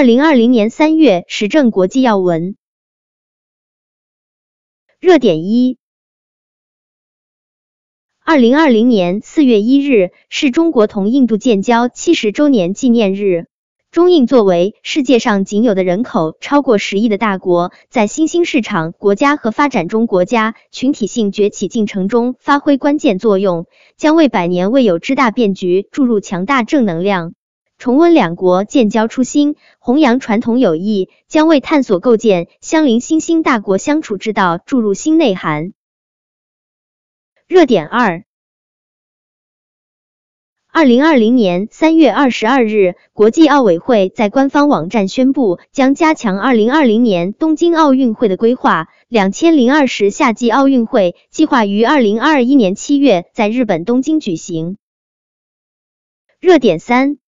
二零二零年三月，时政国际要闻。热点一：二零二零年四月一日是中国同印度建交七十周年纪念日。中印作为世界上仅有的人口超过十亿的大国，在新兴市场国家和发展中国家群体性崛起进程中发挥关键作用，将为百年未有之大变局注入强大正能量。重温两国建交初心，弘扬传统友谊，将为探索构建相邻新兴大国相处之道注入新内涵。热点二。二零二零年三月二十二日，国际奥委会在官方网站宣布，将加强二零二零年东京奥运会的规划。两千零二十夏季奥运会计划于二零二一年七月在日本东京举行。热点三。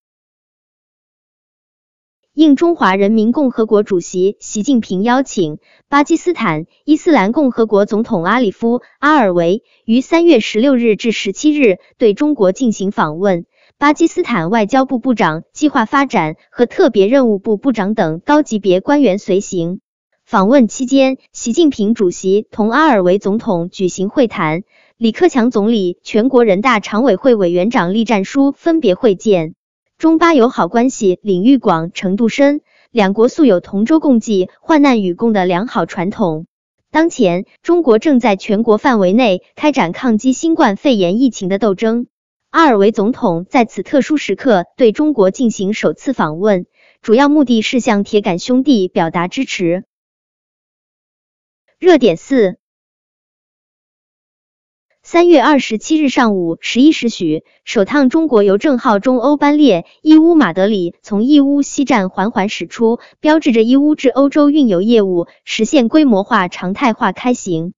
应中华人民共和国主席习近平邀请，巴基斯坦伊斯兰共和国总统阿里夫·阿尔维于三月十六日至十七日对中国进行访问。巴基斯坦外交部部长、计划发展和特别任务部部长等高级别官员随行。访问期间，习近平主席同阿尔维总统举行会谈，李克强总理、全国人大常委会委员长栗战书分别会见。中巴友好关系领域广、程度深，两国素有同舟共济、患难与共的良好传统。当前，中国正在全国范围内开展抗击新冠肺炎疫情的斗争。阿尔维总统在此特殊时刻对中国进行首次访问，主要目的是向铁杆兄弟表达支持。热点四。三月二十七日上午十一时许，首趟中国邮政号中欧班列义乌马德里从义乌西站缓缓驶出，标志着义乌至欧洲运邮业务实现规模化、常态化开行。